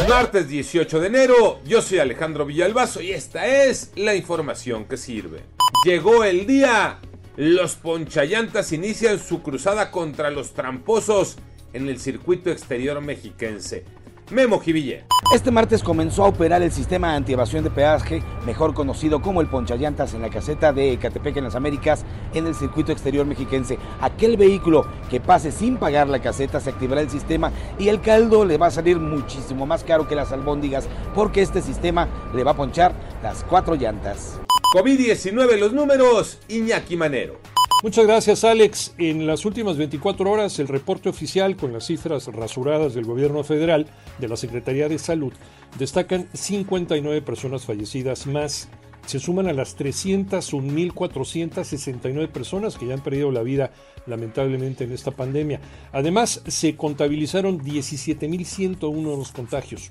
Martes 18 de enero, yo soy Alejandro Villalbazo y esta es la información que sirve. Llegó el día. Los ponchallantas inician su cruzada contra los tramposos en el circuito exterior mexiquense. Memo Jiville. Este martes comenzó a operar el sistema antievasión de peaje, mejor conocido como el ponchallantas en la caseta de Ecatepec en las Américas, en el circuito exterior mexiquense. Aquel vehículo que pase sin pagar la caseta se activará el sistema y el caldo le va a salir muchísimo más caro que las albóndigas porque este sistema le va a ponchar las cuatro llantas. COVID-19 los números, Iñaki Manero. Muchas gracias Alex. En las últimas 24 horas el reporte oficial con las cifras rasuradas del gobierno federal de la Secretaría de Salud destacan 59 personas fallecidas más. Se suman a las 301.469 personas que ya han perdido la vida lamentablemente en esta pandemia. Además se contabilizaron 17.101 nuevos contagios.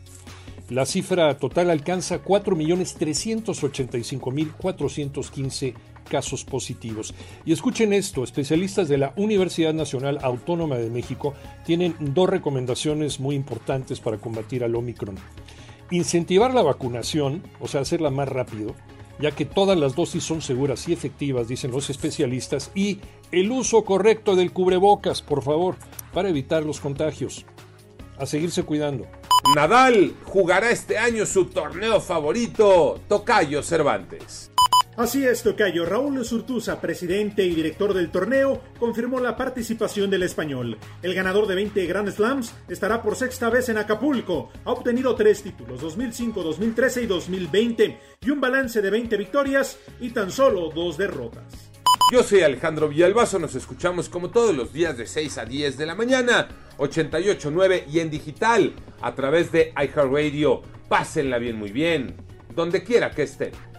La cifra total alcanza 4.385.415 casos positivos. Y escuchen esto, especialistas de la Universidad Nacional Autónoma de México tienen dos recomendaciones muy importantes para combatir al Omicron. Incentivar la vacunación, o sea, hacerla más rápido, ya que todas las dosis son seguras y efectivas, dicen los especialistas, y el uso correcto del cubrebocas, por favor, para evitar los contagios. A seguirse cuidando. Nadal jugará este año su torneo favorito, Tocayo Cervantes. Así es, Tocayo. Raúl Surtuza, presidente y director del torneo, confirmó la participación del español. El ganador de 20 Grand Slams estará por sexta vez en Acapulco. Ha obtenido tres títulos, 2005, 2013 y 2020, y un balance de 20 victorias y tan solo dos derrotas. Yo soy Alejandro Villalbazo, nos escuchamos como todos los días de 6 a 10 de la mañana, 88.9 y en digital a través de iHeartRadio. Pásenla bien, muy bien, donde quiera que estén.